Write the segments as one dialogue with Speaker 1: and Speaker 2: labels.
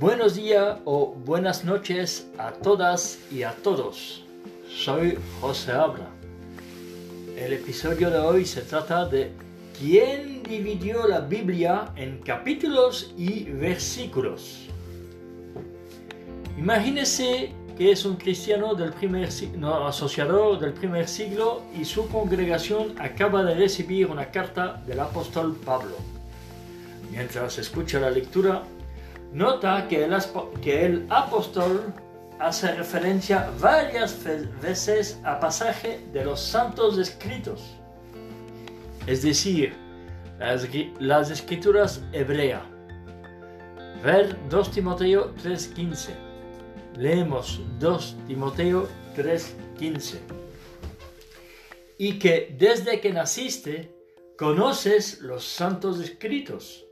Speaker 1: Buenos días o buenas noches a todas y a todos. Soy José Abra. El episodio de hoy se trata de quién dividió la Biblia en capítulos y versículos. Imagínese que es un cristiano del primer no, asociado del primer siglo y su congregación acaba de recibir una carta del apóstol Pablo. Mientras escucha la lectura, nota que el, apóstol hace referencia varias veces a pasaje de los santos escritos, es decir, las, las escrituras hebreas. Ver 2 Timoteo 3:15 leemos 2 Timoteo 3:15. Y que desde que naciste conoces los santos escritos,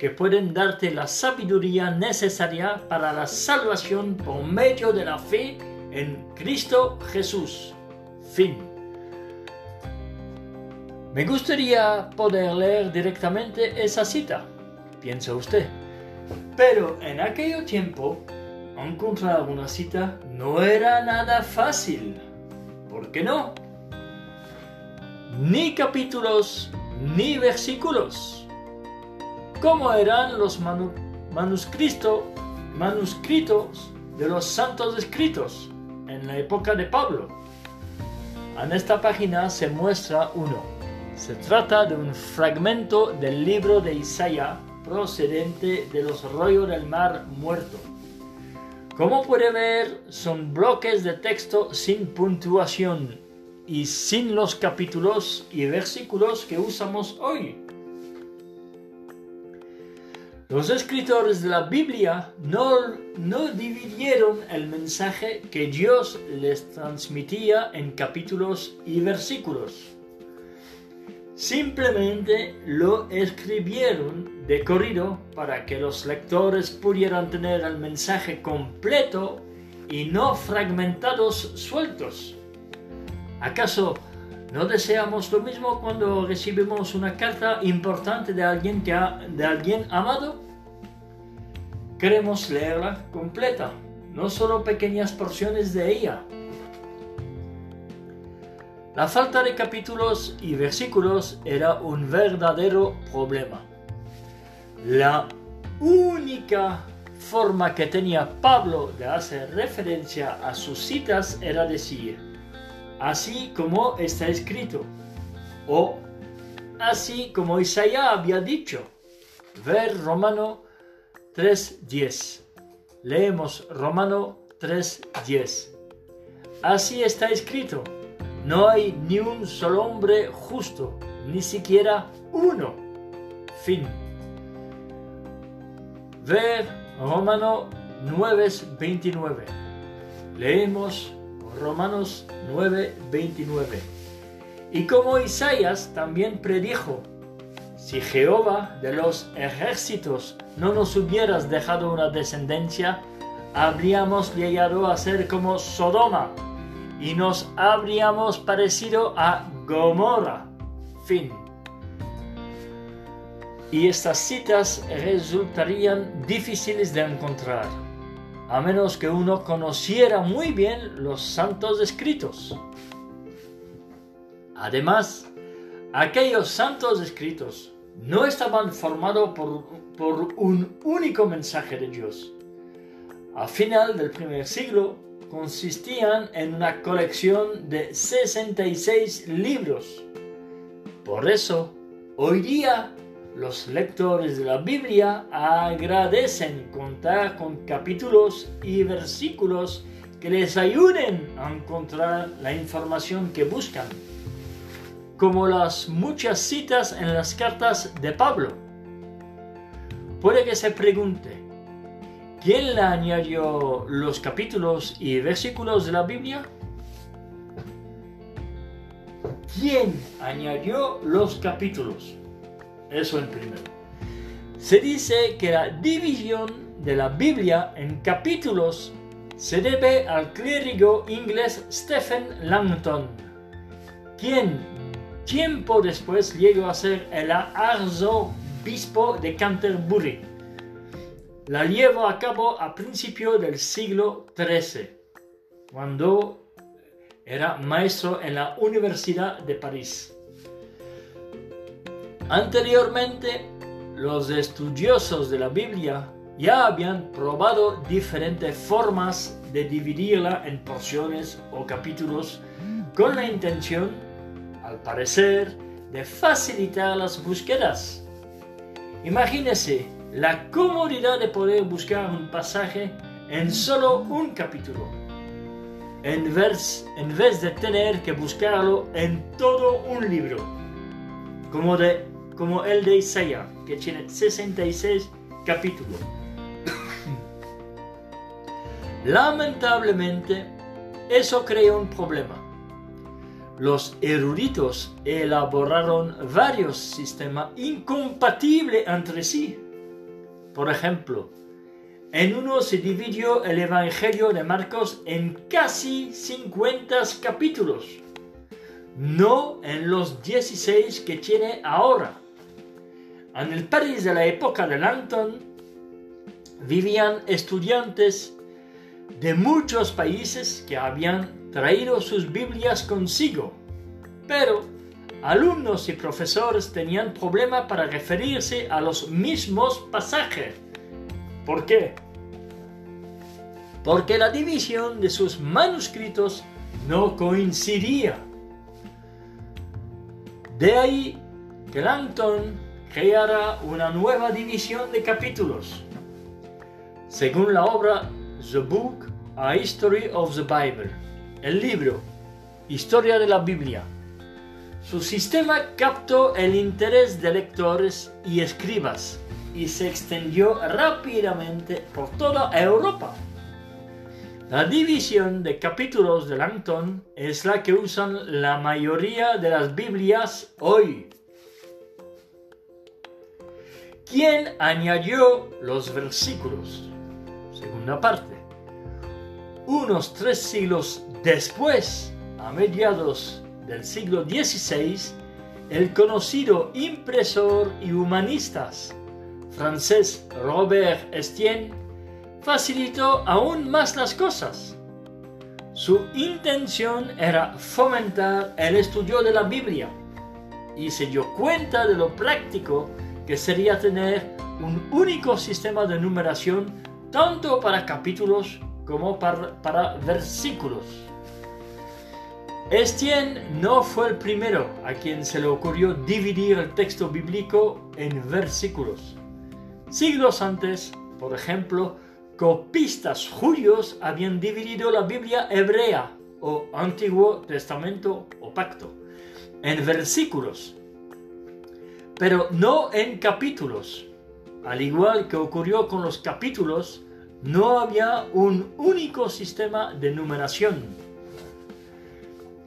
Speaker 1: que pueden darte la sabiduría necesaria para la salvación por medio de la fe en Cristo Jesús. Fin. Me gustaría poder leer directamente esa cita, piensa usted. Pero en aquel tiempo encontrar una cita no era nada fácil. ¿Por qué no? Ni capítulos ni versículos. ¿Cómo eran los manuscritos, manuscritos de los santos escritos en la época de Pablo? En esta página se muestra uno. Se trata de un fragmento del libro de Isaías procedente de los rollos del mar muerto como puede ver, son bloques de texto sin puntuación y sin los capítulos y versículos que usamos hoy. Los escritores de la Biblia no, no dividieron el mensaje que Dios les transmitía en capítulos y versículos. Simplemente lo escribieron de corrido para que los lectores pudieran tener el mensaje completo y no fragmentados sueltos. ¿Acaso no deseamos lo mismo cuando recibimos una carta importante de alguien, que de alguien amado? Queremos leerla completa, no solo pequeñas porciones de ella. La falta de capítulos y versículos era un verdadero problema. La única forma que tenía Pablo de hacer referencia a sus citas era decir, así como está escrito, o así como Isaías había dicho. Ver Romano 3.10. Leemos Romano 3.10. Así está escrito no hay ni un solo hombre justo, ni siquiera uno. Fin. Ver Romano 9:29. Leemos Romanos 9:29. Y como Isaías también predijo, si Jehová de los ejércitos no nos hubieras dejado una descendencia, habríamos llegado a ser como Sodoma y nos habríamos parecido a Gomorra. Fin. Y estas citas resultarían difíciles de encontrar, a menos que uno conociera muy bien los santos escritos. Además, aquellos santos escritos no estaban formados por, por un único mensaje de Dios. A final del primer siglo, consistían en una colección de 66 libros. Por eso, hoy día, los lectores de la Biblia agradecen contar con capítulos y versículos que les ayuden a encontrar la información que buscan, como las muchas citas en las cartas de Pablo. Puede que se pregunte, ¿Quién le añadió los capítulos y versículos de la Biblia? ¿Quién añadió los capítulos? Eso en primero. Se dice que la división de la Biblia en capítulos se debe al clérigo inglés Stephen Langton, quien tiempo después llegó a ser el arzobispo de Canterbury la llevó a cabo a principios del siglo XIII, cuando era maestro en la Universidad de París. Anteriormente, los estudiosos de la Biblia ya habían probado diferentes formas de dividirla en porciones o capítulos con la intención, al parecer, de facilitar las búsquedas. Imagínese la comodidad de poder buscar un pasaje en solo un capítulo, en vez, en vez de tener que buscarlo en todo un libro, como, de, como el de Isaías, que tiene 66 capítulos. Lamentablemente, eso creó un problema. Los eruditos elaboraron varios sistemas incompatibles entre sí. Por ejemplo, en uno se dividió el Evangelio de Marcos en casi 50 capítulos, no en los 16 que tiene ahora. En el París de la época de Langton vivían estudiantes de muchos países que habían traído sus Biblias consigo, pero alumnos y profesores tenían problema para referirse a los mismos pasajes. ¿Por qué? Porque la división de sus manuscritos no coincidía. De ahí que Langton creara una nueva división de capítulos. Según la obra The Book, A History of the Bible, el libro, Historia de la Biblia. Su sistema captó el interés de lectores y escribas y se extendió rápidamente por toda Europa. La división de capítulos de Langton es la que usan la mayoría de las Biblias hoy. ¿Quién añadió los versículos? Segunda parte. Unos tres siglos después, a mediados del siglo XVI, el conocido impresor y humanista francés Robert Estienne facilitó aún más las cosas. Su intención era fomentar el estudio de la Biblia y se dio cuenta de lo práctico que sería tener un único sistema de numeración tanto para capítulos como para, versículos. Estienne no fue el primero a quien se le ocurrió dividir el texto bíblico en versículos. Siglos antes, por ejemplo, copistas judíos habían dividido la Biblia hebrea o Antiguo Testamento o Pacto en versículos, pero no en capítulos. Al igual que ocurrió con los capítulos, no había un único sistema de numeración.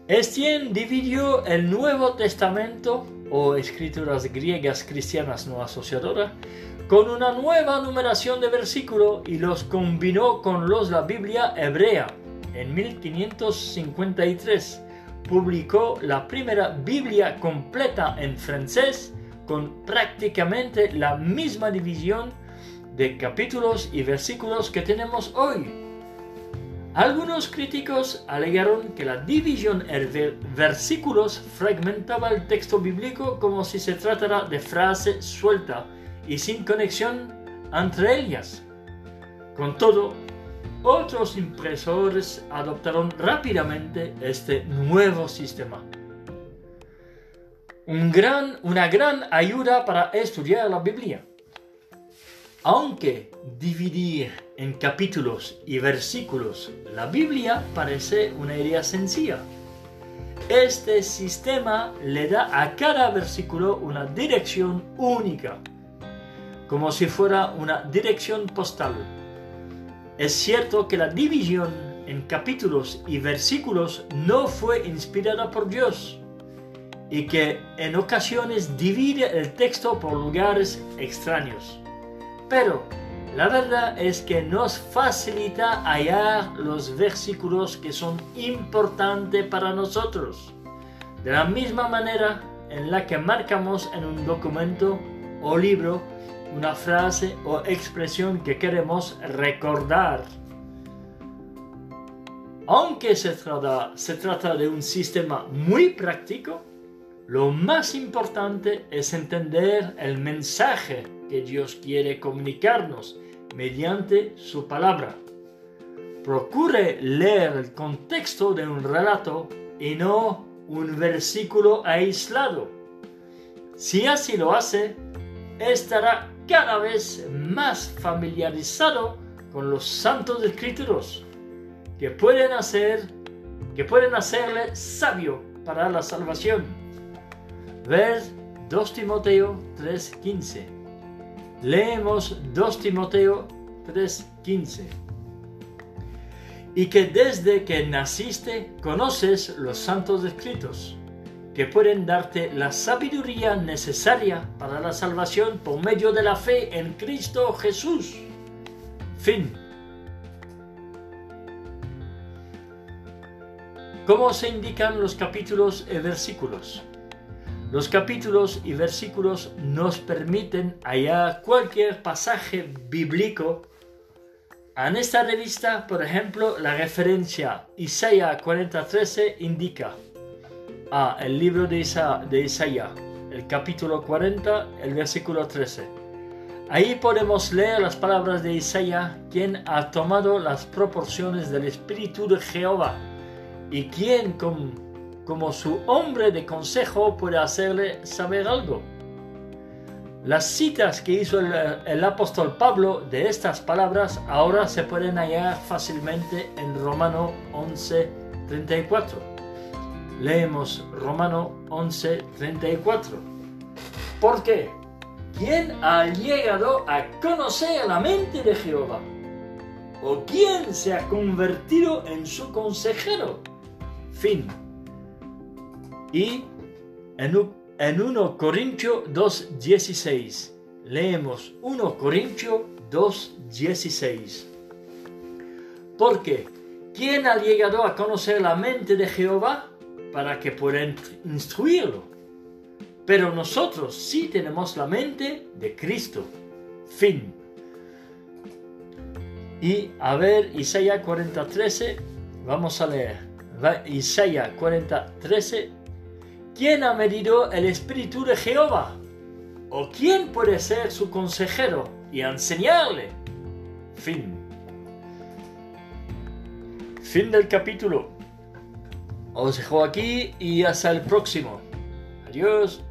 Speaker 1: Estienne dividió el Nuevo Testamento o escrituras griegas cristianas no asociadoras con una nueva numeración de versículos y los combinó con los de la Biblia hebrea. En 1553 publicó la primera Biblia completa en francés con prácticamente la misma división de capítulos y versículos que tenemos hoy. Algunos críticos alegaron que la división en versículos fragmentaba el texto bíblico como si se tratara de frase suelta y sin conexión entre ellas. Con todo, otros impresores adoptaron rápidamente este nuevo sistema. Un gran, una gran ayuda para estudiar la Biblia. Aunque dividir en capítulos y versículos la Biblia parece una idea sencilla, este sistema le da a cada versículo una dirección única, como si fuera una dirección postal. Es cierto que la división en capítulos y versículos no fue inspirada por Dios y que en ocasiones divide el texto por lugares extraños pero la verdad es que nos facilita hallar los versículos que son importantes para nosotros, de la misma manera en la que marcamos en un documento o libro una frase o expresión que queremos recordar. Aunque se trata, se trata de un sistema muy práctico, lo más importante es entender el mensaje que Dios quiere comunicarnos mediante su palabra. Procure leer el contexto de un relato y no un versículo aislado. Si así lo hace, estará cada vez más familiarizado con los santos escrituros que pueden hacer que pueden hacerle sabio para la salvación. Ver 2 Timoteo 3:15. Leemos 2 Timoteo 3:15. Y que desde que naciste conoces los santos escritos que pueden darte la sabiduría necesaria para la salvación por medio de la fe en Cristo Jesús. Fin. ¿Cómo se indican los capítulos y versículos? Los capítulos y versículos nos permiten hallar cualquier pasaje bíblico. En esta revista, por ejemplo, la referencia Isaías 40:13 indica a el libro de, de Isaías, el capítulo 40, el versículo 13. Ahí podemos leer las palabras de Isaías, quien ha tomado las proporciones del Espíritu de Jehová y quien como su hombre de consejo puede hacerle saber algo. Las citas que hizo el, apóstol Pablo de estas palabras ahora se pueden hallar fácilmente en Romano 11, 34 leemos Romano 11, 34. ¿Por qué? ¿Quién ha llegado a conocer la mente de Jehová? ¿O quién se ha convertido en su consejero? Fin. Y en, en 1 Corintio 2.16 leemos 1 Corintio 2.16. qué? ¿quién ha llegado a conocer la mente de Jehová? para que puedan instruirlo. Pero nosotros sí tenemos la mente de Cristo. Fin. Y a ver, Isaías 40:13, vamos a leer. Isaías 40:13. ¿Quién ha medido el Espíritu de Jehová? ¿O quién puede ser su consejero y enseñarle? Fin. Fin del capítulo. Os dejo aquí y hasta el próximo. Adiós.